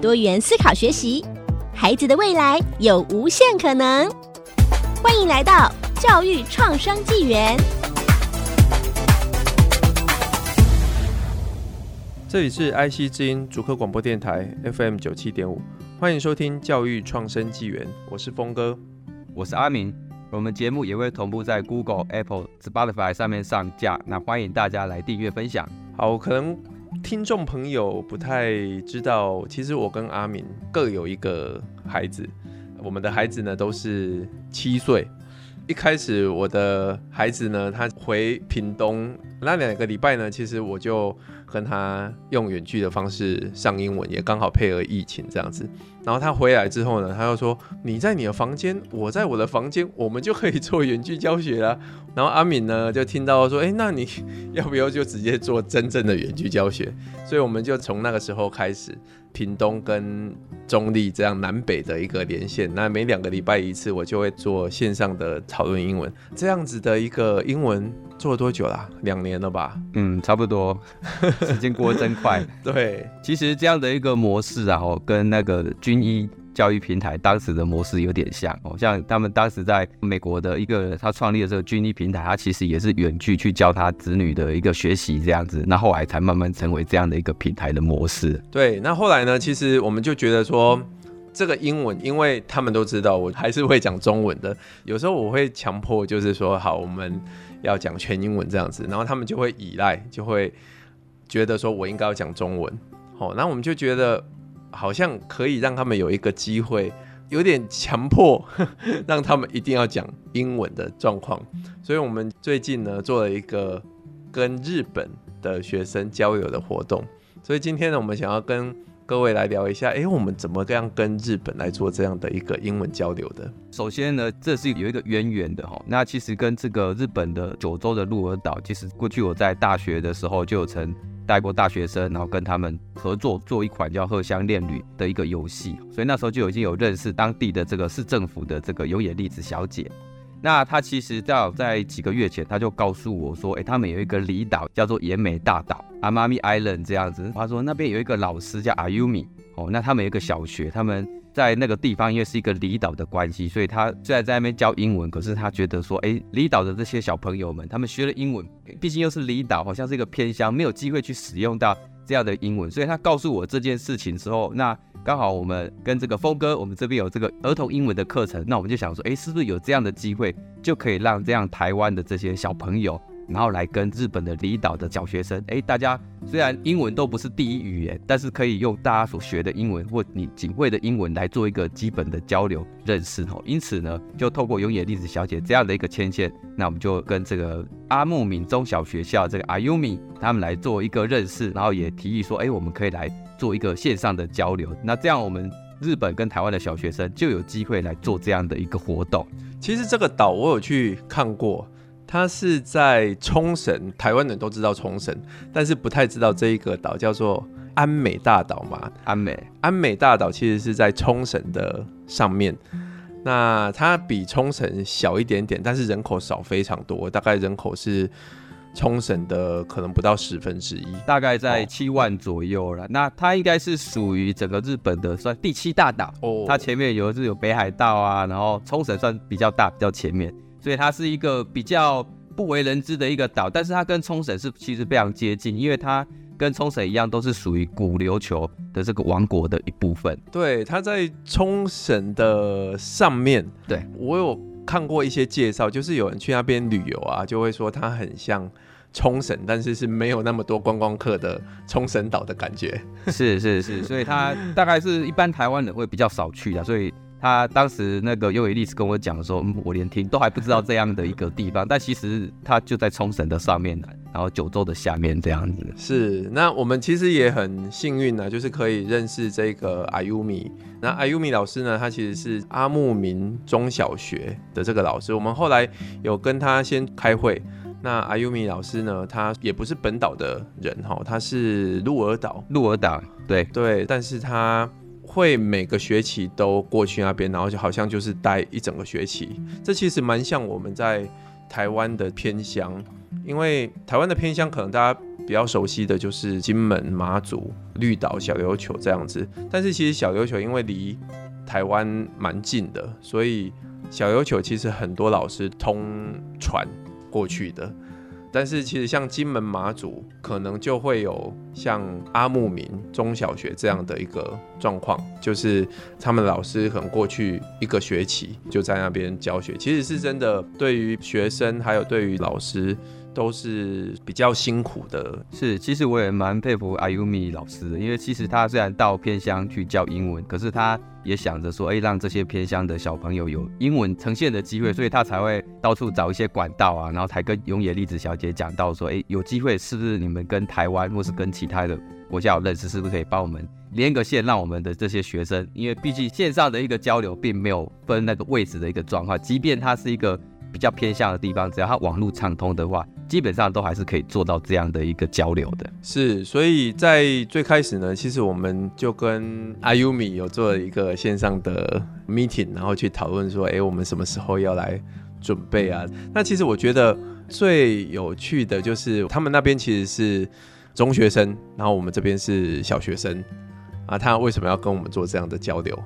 多元思考学习，孩子的未来有无限可能。欢迎来到教育创生纪元。这里是 IC 之音竹科广播电台 FM 九七点五，欢迎收听教育创生纪元，我是峰哥，我是阿明。我们节目也会同步在 Google、Apple、Spotify 上面上架，那欢迎大家来订阅分享。好，可能听众朋友不太知道，其实我跟阿敏各有一个孩子，我们的孩子呢都是七岁。一开始我的孩子呢，他回屏东那两个礼拜呢，其实我就。跟他用远距的方式上英文，也刚好配合疫情这样子。然后他回来之后呢，他又说：“你在你的房间，我在我的房间，我们就可以做远距教学了。” 然后阿敏呢就听到说：“哎，那你要不要就直接做真正的远距教学？”所以我们就从那个时候开始，屏东跟中立这样南北的一个连线。那每两个礼拜一次，我就会做线上的讨论英文，这样子的一个英文。做了多久啦？两年了吧？嗯，差不多。时间过得真快。对，其实这样的一个模式啊，哦，跟那个军医教育平台当时的模式有点像哦。像他们当时在美国的一个他创立的这个军医平台，他其实也是远距去教他子女的一个学习这样子。那后来才慢慢成为这样的一个平台的模式。对，那后来呢？其实我们就觉得说，这个英文，因为他们都知道我还是会讲中文的。有时候我会强迫，就是说，好，我们。要讲全英文这样子，然后他们就会依赖，就会觉得说我应该要讲中文，好，那我们就觉得好像可以让他们有一个机会，有点强迫 让他们一定要讲英文的状况，所以我们最近呢做了一个跟日本的学生交流的活动，所以今天呢我们想要跟。各位来聊一下，哎、我们怎么样跟日本来做这样的一个英文交流的？首先呢，这是有一个渊源的哈。那其实跟这个日本的九州的鹿儿岛，其实过去我在大学的时候就有曾带过大学生，然后跟他们合作做一款叫《荷香恋旅》的一个游戏，所以那时候就已经有认识当地的这个市政府的这个有野粒子小姐。那她其实在在几个月前，她就告诉我说，哎，他们有一个离岛叫做野美大岛阿妈咪 Island 这样子。她说那边有一个老师叫阿尤米哦，那他们有一个小学，他们在那个地方因为是一个离岛的关系，所以他虽然在那边教英文，可是他觉得说，哎，离岛的这些小朋友们，他们学了英文，毕竟又是离岛，好像是一个偏乡，没有机会去使用到这样的英文，所以他告诉我这件事情之后，那。刚好我们跟这个峰哥，我们这边有这个儿童英文的课程，那我们就想说，哎，是不是有这样的机会，就可以让这样台湾的这些小朋友。然后来跟日本的离岛的小学生，哎，大家虽然英文都不是第一语言，但是可以用大家所学的英文或你仅会的英文来做一个基本的交流认识哦。因此呢，就透过永野丽子小姐这样的一个牵线，那我们就跟这个阿木敏中小学校这个阿优米他们来做一个认识，然后也提议说，哎，我们可以来做一个线上的交流。那这样我们日本跟台湾的小学生就有机会来做这样的一个活动。其实这个岛我有去看过。它是在冲绳，台湾人都知道冲绳，但是不太知道这一个岛叫做安美大岛嘛。安美，安美大岛其实是在冲绳的上面，那它比冲绳小一点点，但是人口少非常多，大概人口是冲绳的可能不到十分之一，大概在七万左右了。哦、那它应该是属于整个日本的算第七大岛哦。它前面有是有北海道啊，然后冲绳算比较大，比较前面。所以它是一个比较不为人知的一个岛，但是它跟冲绳是其实非常接近，因为它跟冲绳一样，都是属于古琉球的这个王国的一部分。对，它在冲绳的上面。对，我有看过一些介绍，就是有人去那边旅游啊，就会说它很像冲绳，但是是没有那么多观光客的冲绳岛的感觉。是是是，所以它大概是一般台湾人会比较少去的，所以。他当时那个优野历史跟我讲说，嗯，我连听都还不知道这样的一个地方，但其实他就在冲绳的上面，然后九州的下面这样子。是，那我们其实也很幸运呢，就是可以认识这个阿优米。那阿优米老师呢，他其实是阿木民中小学的这个老师。我们后来有跟他先开会。那阿优米老师呢，他也不是本岛的人哈，他是鹿儿岛。鹿儿岛，对对，但是他。会每个学期都过去那边，然后就好像就是待一整个学期。这其实蛮像我们在台湾的偏乡，因为台湾的偏乡可能大家比较熟悉的就是金门、马祖、绿岛、小琉球这样子。但是其实小琉球因为离台湾蛮近的，所以小琉球其实很多老师通船过去的。但是其实像金门马祖，可能就会有像阿木民中小学这样的一个状况，就是他们老师可能过去一个学期就在那边教学，其实是真的对于学生还有对于老师都是比较辛苦的。是，其实我也蛮佩服阿优米老师的，因为其实他虽然到偏乡去教英文，可是他。也想着说，哎，让这些偏乡的小朋友有英文呈现的机会，所以他才会到处找一些管道啊，然后才跟永野粒子小姐讲到说，哎，有机会是不是你们跟台湾或是跟其他的国家有认识，是不是可以帮我们连个线，让我们的这些学生，因为毕竟线上的一个交流并没有分那个位置的一个状况，即便它是一个。比较偏向的地方，只要它网络畅通的话，基本上都还是可以做到这样的一个交流的。是，所以在最开始呢，其实我们就跟阿优米有做了一个线上的 meeting，然后去讨论说，哎、我们什么时候要来准备啊？那其实我觉得最有趣的就是他们那边其实是中学生，然后我们这边是小学生啊，他为什么要跟我们做这样的交流？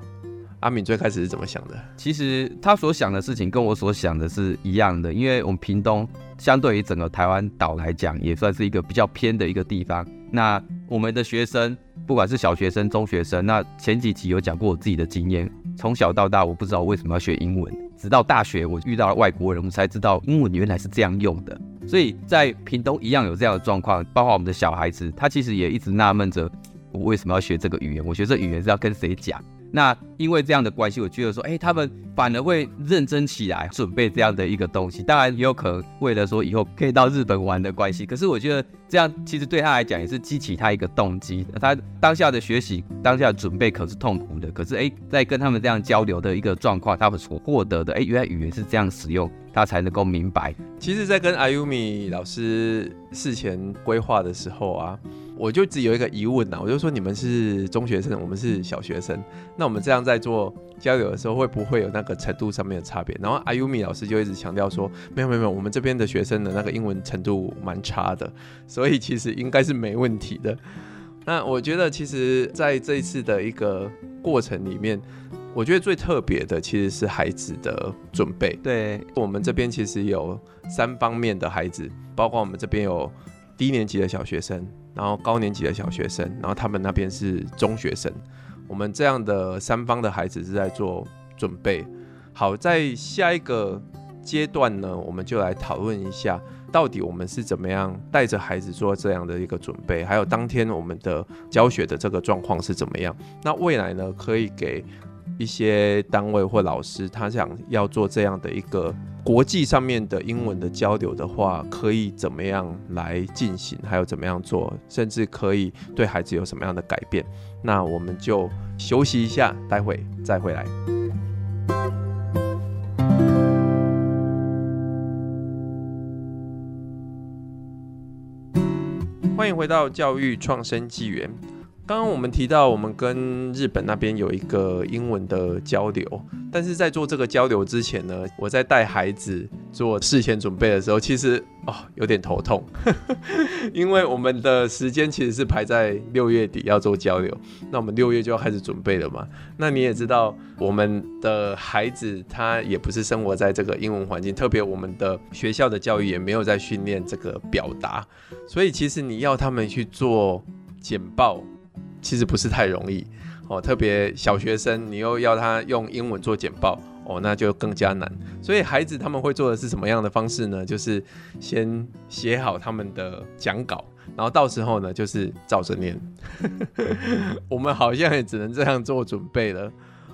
阿敏最开始是怎么想的？其实他所想的事情跟我所想的是一样的，因为我们屏东相对于整个台湾岛来讲，也算是一个比较偏的一个地方。那我们的学生，不管是小学生、中学生，那前几集有讲过我自己的经验，从小到大我不知道我为什么要学英文，直到大学我遇到了外国人，我才知道英文原来是这样用的。所以在屏东一样有这样的状况，包括我们的小孩子，他其实也一直纳闷着，我为什么要学这个语言？我学这语言是要跟谁讲？那因为这样的关系，我觉得说，哎、他们反而会认真起来准备这样的一个东西。当然也有可能为了说以后可以到日本玩的关系。可是我觉得这样其实对他来讲也是激起他一个动机。他当下的学习、当下准备可是痛苦的。可是哎、在跟他们这样交流的一个状况，他们所获得的，哎、原来语言是这样使用，他才能够明白。其实，在跟阿优米老师事前规划的时候啊。我就只有一个疑问呐，我就说你们是中学生，我们是小学生，那我们这样在做交流的时候，会不会有那个程度上面的差别？然后阿优米老师就一直强调说，没有没有没有，我们这边的学生的那个英文程度蛮差的，所以其实应该是没问题的。那我觉得其实在这一次的一个过程里面，我觉得最特别的其实是孩子的准备。对，我们这边其实有三方面的孩子，包括我们这边有低年级的小学生。然后高年级的小学生，然后他们那边是中学生，我们这样的三方的孩子是在做准备。好，在下一个阶段呢，我们就来讨论一下，到底我们是怎么样带着孩子做这样的一个准备，还有当天我们的教学的这个状况是怎么样。那未来呢，可以给一些单位或老师，他想要做这样的一个。国际上面的英文的交流的话，可以怎么样来进行？还有怎么样做？甚至可以对孩子有什么样的改变？那我们就休息一下，待会再回来。欢迎回到教育创生纪元。刚刚我们提到，我们跟日本那边有一个英文的交流，但是在做这个交流之前呢，我在带孩子做事前准备的时候，其实哦有点头痛，因为我们的时间其实是排在六月底要做交流，那我们六月就要开始准备了嘛。那你也知道，我们的孩子他也不是生活在这个英文环境，特别我们的学校的教育也没有在训练这个表达，所以其实你要他们去做简报。其实不是太容易哦，特别小学生，你又要他用英文做简报哦，那就更加难。所以孩子他们会做的是什么样的方式呢？就是先写好他们的讲稿，然后到时候呢，就是照着念。我们好像也只能这样做准备了。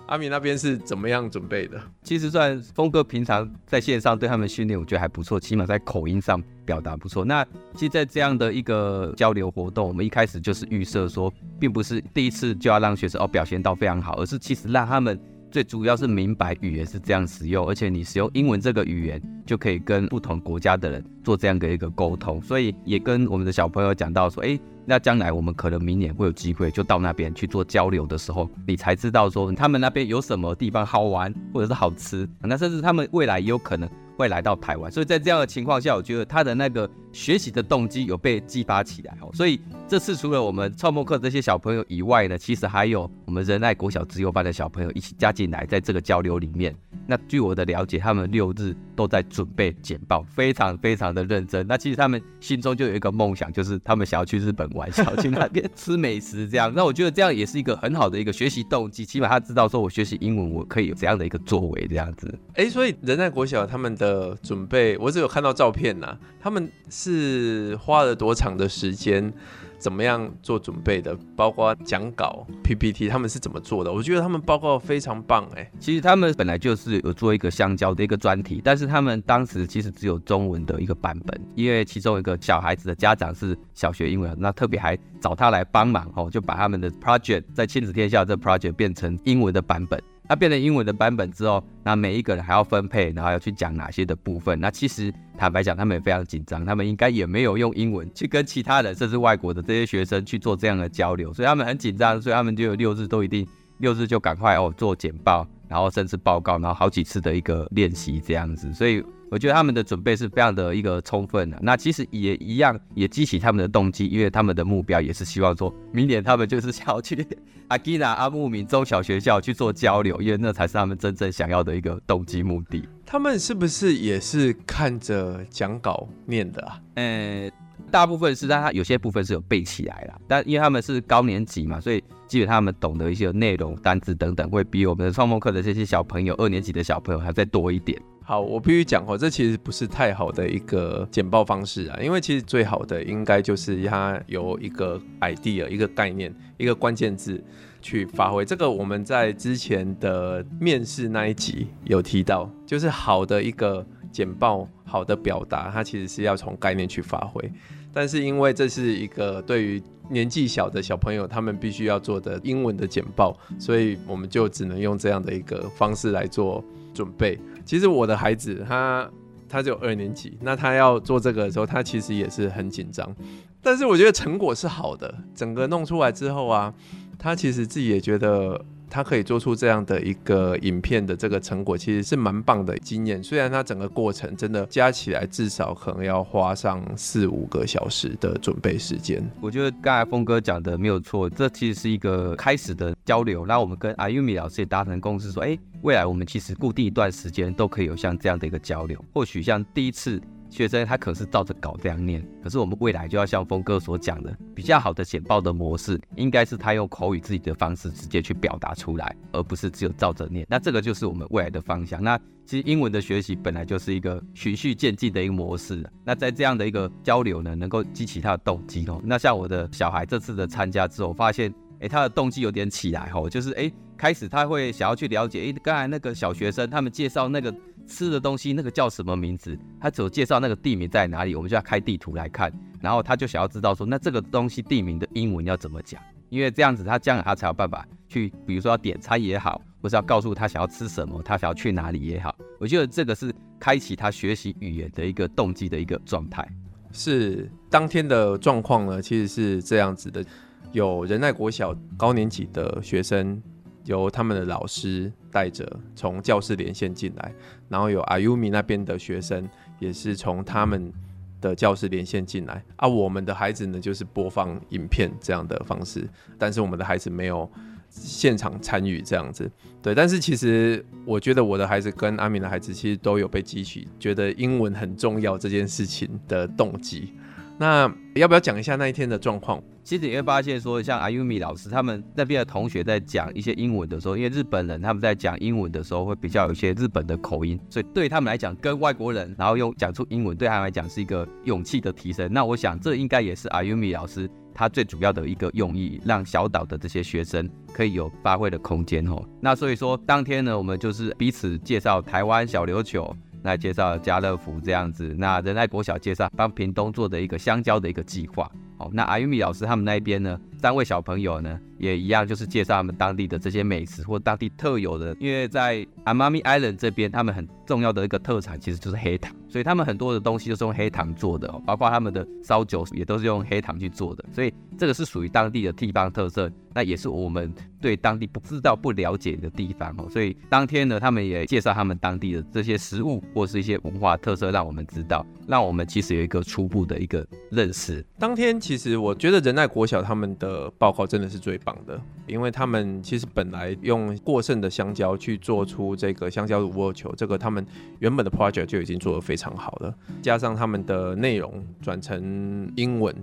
阿米那边是怎么样准备的？其实算峰哥平常在线上对他们训练，我觉得还不错，起码在口音上表达不错。那其实，在这样的一个交流活动，我们一开始就是预设说，并不是第一次就要让学生哦表现到非常好，而是其实让他们。最主要是明白语言是这样使用，而且你使用英文这个语言就可以跟不同国家的人做这样的一个沟通，所以也跟我们的小朋友讲到说，诶，那将来我们可能明年会有机会就到那边去做交流的时候，你才知道说他们那边有什么地方好玩或者是好吃，那甚至他们未来也有可能。会来到台湾，所以在这样的情况下，我觉得他的那个学习的动机有被激发起来哦。所以这次除了我们创梦课这些小朋友以外呢，其实还有我们仁爱国小自由班的小朋友一起加进来，在这个交流里面。那据我的了解，他们六日都在准备简报，非常非常的认真。那其实他们心中就有一个梦想，就是他们想要去日本玩，想要去那边吃美食这样。那我觉得这样也是一个很好的一个学习动机，起码他知道说我学习英文，我可以有这样的一个作为这样子。哎，所以仁爱国小他们的准备，我只有看到照片呐、他们是是花了多长的时间？怎么样做准备的？包括讲稿、PPT，他们是怎么做的？我觉得他们报告非常棒哎。其实他们本来就是有做一个香蕉的一个专题，但是他们当时其实只有中文的一个版本，因为其中一个小孩子的家长是小学英文，那特别还找他来帮忙哦，就把他们的 project 在亲子天下这 project 变成英文的版本。它变成英文的版本之后，那每一个人还要分配，然后要去讲哪些的部分。那其实坦白讲，他们也非常紧张，他们应该也没有用英文去跟其他人，甚至外国的这些学生去做这样的交流，所以他们很紧张，所以他们就有六日都一定六日就赶快哦做简报，然后甚至报告，然后好几次的一个练习这样子，所以。我觉得他们的准备是非常的一个充分的，那其实也一样，也激起他们的动机，因为他们的目标也是希望说，明年他们就是想要去阿基纳阿木敏中小学校去做交流，因为那才是他们真正想要的一个动机目的。他们是不是也是看着讲稿念的啊？呃，大部分是，但他有些部分是有背起来了，但因为他们是高年级嘛，所以基本他们懂得一些内容、单字等等，会比我们的创梦课的这些小朋友，二年级的小朋友还再多一点。好，我必须讲哦，这其实不是太好的一个简报方式啊，因为其实最好的应该就是它有一个 idea、一个概念、一个关键字去发挥。这个我们在之前的面试那一集有提到，就是好的一个简报、好的表达，它其实是要从概念去发挥。但是因为这是一个对于年纪小的小朋友，他们必须要做的英文的简报，所以我们就只能用这样的一个方式来做准备。其实我的孩子他他只有二年级，那他要做这个的时候，他其实也是很紧张。但是我觉得成果是好的，整个弄出来之后啊，他其实自己也觉得。他可以做出这样的一个影片的这个成果，其实是蛮棒的经验。虽然他整个过程真的加起来至少可能要花上四五个小时的准备时间。我觉得刚才峰哥讲的没有错，这其实是一个开始的交流。那我们跟阿玉米老师也达成共识，说，哎，未来我们其实固定一段时间都可以有像这样的一个交流。或许像第一次。学生他可是照着稿这样念，可是我们未来就要像峰哥所讲的，比较好的简报的模式，应该是他用口语自己的方式直接去表达出来，而不是只有照着念。那这个就是我们未来的方向。那其实英文的学习本来就是一个循序渐进的一个模式。那在这样的一个交流呢，能够激起他的动机哦。那像我的小孩这次的参加之后，发现，诶，他的动机有点起来吼，就是诶，开始他会想要去了解，诶，刚才那个小学生他们介绍那个。吃的东西那个叫什么名字？他只有介绍那个地名在哪里，我们就要开地图来看。然后他就想要知道说，那这个东西地名的英文要怎么讲？因为这样子他将来他才有办法去，比如说要点餐也好，或是要告诉他想要吃什么，他想要去哪里也好。我觉得这个是开启他学习语言的一个动机的一个状态。是当天的状况呢，其实是这样子的：有仁爱国小高年级的学生。由他们的老师带着从教室连线进来，然后有阿优米那边的学生也是从他们的教室连线进来啊。我们的孩子呢，就是播放影片这样的方式，但是我们的孩子没有现场参与这样子。对，但是其实我觉得我的孩子跟阿明的孩子其实都有被激起觉得英文很重要这件事情的动机。那要不要讲一下那一天的状况？其实你会发现说，像阿优米老师他们那边的同学在讲一些英文的时候，因为日本人他们在讲英文的时候会比较有一些日本的口音，所以对他们来讲，跟外国人然后用讲出英文，对他们来讲是一个勇气的提升。那我想这应该也是阿优米老师。他最主要的一个用意，让小岛的这些学生可以有发挥的空间哦。那所以说，当天呢，我们就是彼此介绍台湾小琉球，那介绍家乐福这样子，那仁爱国小介绍帮屏东做的一个香蕉的一个计划。哦，那阿玉米老师他们那边呢，三位小朋友呢，也一样，就是介绍他们当地的这些美食或当地特有的，因为在 Amami Island 这边，他们很重要的一个特产其实就是黑糖，所以他们很多的东西都是用黑糖做的，哦包括他们的烧酒也都是用黑糖去做的，所以这个是属于当地的地方特色，那也是我们对当地不知道不了解的地方哦。所以当天呢，他们也介绍他们当地的这些食物或是一些文化特色，让我们知道，让我们其实有一个初步的一个认识。当天其实我觉得仁爱国小他们的报告真的是最棒的，因为他们其实本来用过剩的香蕉去做出这个香蕉无肉球，这个他们原本的 project 就已经做得非常好了，加上他们的内容转成英文，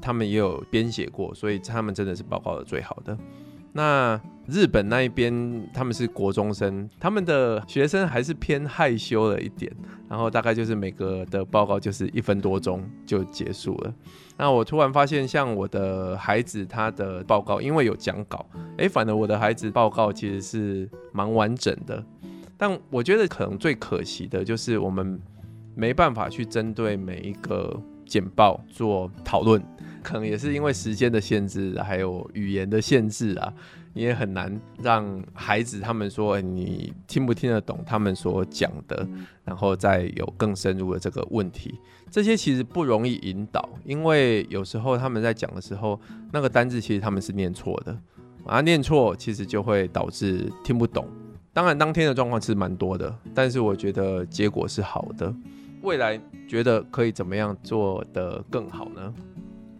他们也有编写过，所以他们真的是报告的最好的。那日本那一边，他们是国中生，他们的学生还是偏害羞了一点，然后大概就是每个的报告就是一分多钟就结束了。那我突然发现，像我的孩子他的报告，因为有讲稿，诶，反而我的孩子报告其实是蛮完整的。但我觉得可能最可惜的就是我们没办法去针对每一个简报做讨论。可能也是因为时间的限制，还有语言的限制啊，你也很难让孩子他们说，你听不听得懂他们所讲的，然后再有更深入的这个问题。这些其实不容易引导，因为有时候他们在讲的时候，那个单字其实他们是念错的，啊，念错其实就会导致听不懂。当然当天的状况是蛮多的，但是我觉得结果是好的。未来觉得可以怎么样做得更好呢？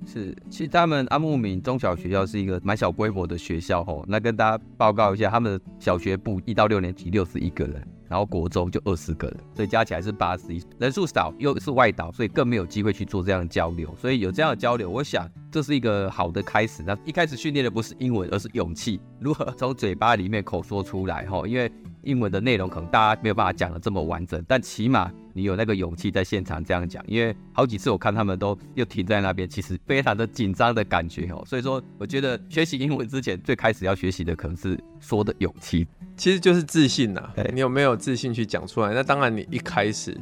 是，其实他们阿木敏中小学校是一个蛮小规模的学校吼。那跟大家报告一下，他们的小学部一到六年级六十一个人，然后国中就二十个人，所以加起来是八十一，人数少又是外岛，所以更没有机会去做这样的交流。所以有这样的交流，我想这是一个好的开始。那一开始训练的不是英文，而是勇气，如何从嘴巴里面口说出来哈，因为。英文的内容可能大家没有办法讲得这么完整，但起码你有那个勇气在现场这样讲。因为好几次我看他们都又停在那边，其实非常的紧张的感觉哦。所以说，我觉得学习英文之前最开始要学习的可能是说的勇气，其实就是自信呐。你有没有自信去讲出来？那当然，你一开始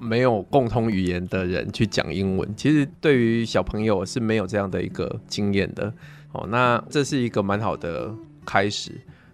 没有共通语言的人去讲英文，其实对于小朋友是没有这样的一个经验的。哦，那这是一个蛮好的开始。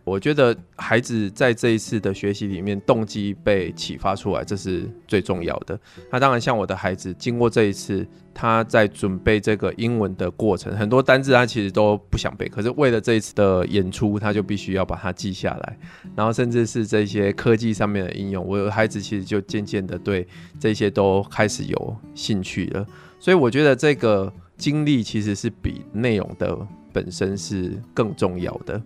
我觉得孩子在这一次的学习里面，动机被启发出来，这是最重要的。那当然，像我的孩子，经过这一次，他在准备这个英文的过程，很多单字他其实都不想背，可是为了这一次的演出，他就必须要把它记下来。然后，甚至是这些科技上面的应用，我的孩子其实就渐渐的对这些都开始有兴趣了。所以，我觉得这个经历其实是比内容的本身是更重要的。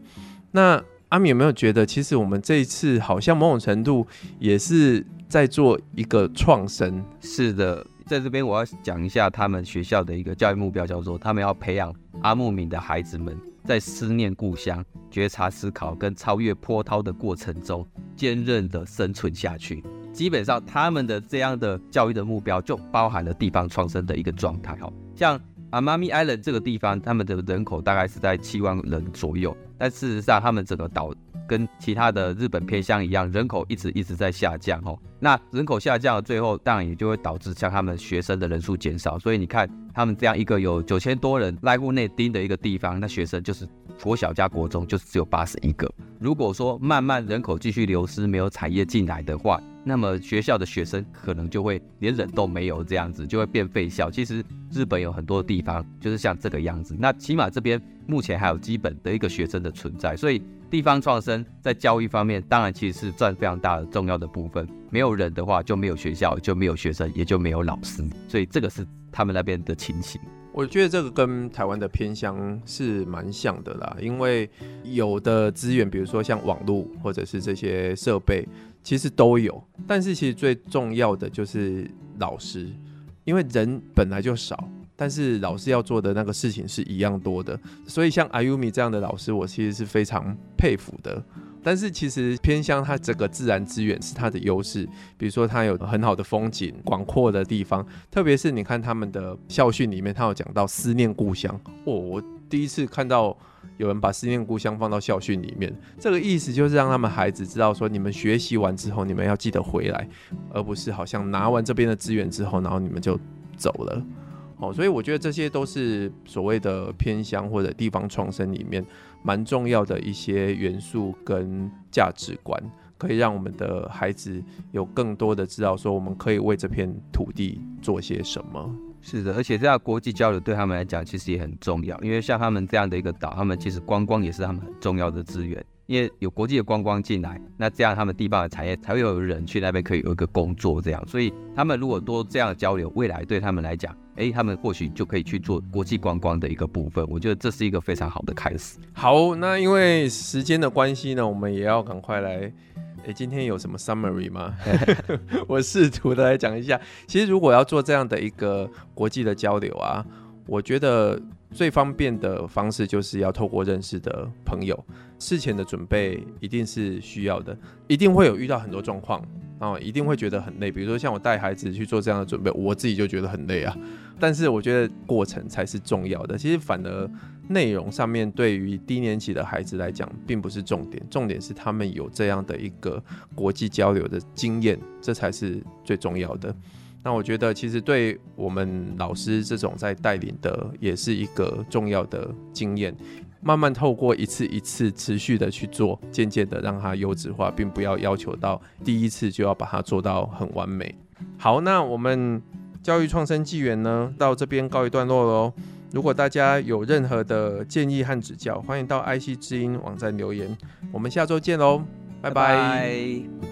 那阿米有没有觉得，其实我们这一次好像某种程度也是在做一个创生？是的，在这边我要讲一下他们学校的一个教育目标，叫做他们要培养阿木敏的孩子们在思念故乡、觉察思考跟超越波涛的过程中坚韧的生存下去。基本上，他们的这样的教育的目标就包含了地方创生的一个状态。好像阿妈咪 Island 这个地方，他们的人口大概是在七万人左右。但事实上，他们整个岛跟其他的日本偏乡一样，人口一直一直在下降哦。那人口下降，最后当然也就会导致像他们学生的人数减少。所以你看，他们这样一个有九千多人濑户内町的一个地方，那学生就是国小加国中，就是只有八十一个。如果说慢慢人口继续流失，没有产业进来的话，那么学校的学生可能就会连人都没有，这样子就会变废校。其实日本有很多地方就是像这个样子。那起码这边目前还有基本的一个学生的存在，所以地方创生在教育方面当然其实是占非常大的重要的部分。没有人的话就没有学校，就没有学生，也就没有老师。所以这个是他们那边的情形。我觉得这个跟台湾的偏乡是蛮像的啦，因为有的资源，比如说像网络或者是这些设备，其实都有，但是其实最重要的就是老师，因为人本来就少，但是老师要做的那个事情是一样多的，所以像阿优米这样的老师，我其实是非常佩服的。但是其实偏乡它这个自然资源是它的优势，比如说它有很好的风景、广阔的地方，特别是你看他们的校训里面，它有讲到思念故乡。哦，我第一次看到有人把思念故乡放到校训里面，这个意思就是让他们孩子知道说，你们学习完之后，你们要记得回来，而不是好像拿完这边的资源之后，然后你们就走了。哦，所以我觉得这些都是所谓的偏乡或者地方创生里面蛮重要的一些元素跟价值观，可以让我们的孩子有更多的知道说，我们可以为这片土地做些什么。是的，而且这样国际交流对他们来讲其实也很重要，因为像他们这样的一个岛，他们其实观光也是他们很重要的资源。因为有国际的观光进来，那这样他们地方的产业才会有人去那边可以有一个工作，这样，所以他们如果多这样的交流，未来对他们来讲，哎，他们或许就可以去做国际观光的一个部分。我觉得这是一个非常好的开始。好，那因为时间的关系呢，我们也要赶快来。哎，今天有什么 summary 吗？我试图的来讲一下。其实如果要做这样的一个国际的交流啊，我觉得。最方便的方式就是要透过认识的朋友，事前的准备一定是需要的，一定会有遇到很多状况，啊一定会觉得很累。比如说像我带孩子去做这样的准备，我自己就觉得很累啊。但是我觉得过程才是重要的。其实反而内容上面对于低年级的孩子来讲，并不是重点，重点是他们有这样的一个国际交流的经验，这才是最重要的。那我觉得，其实对我们老师这种在带领的，也是一个重要的经验。慢慢透过一次一次持续的去做，渐渐的让它优质化，并不要要求到第一次就要把它做到很完美。好，那我们教育创生纪元呢，到这边告一段落喽。如果大家有任何的建议和指教，欢迎到 IC 之音网站留言。我们下周见喽，拜拜。拜拜。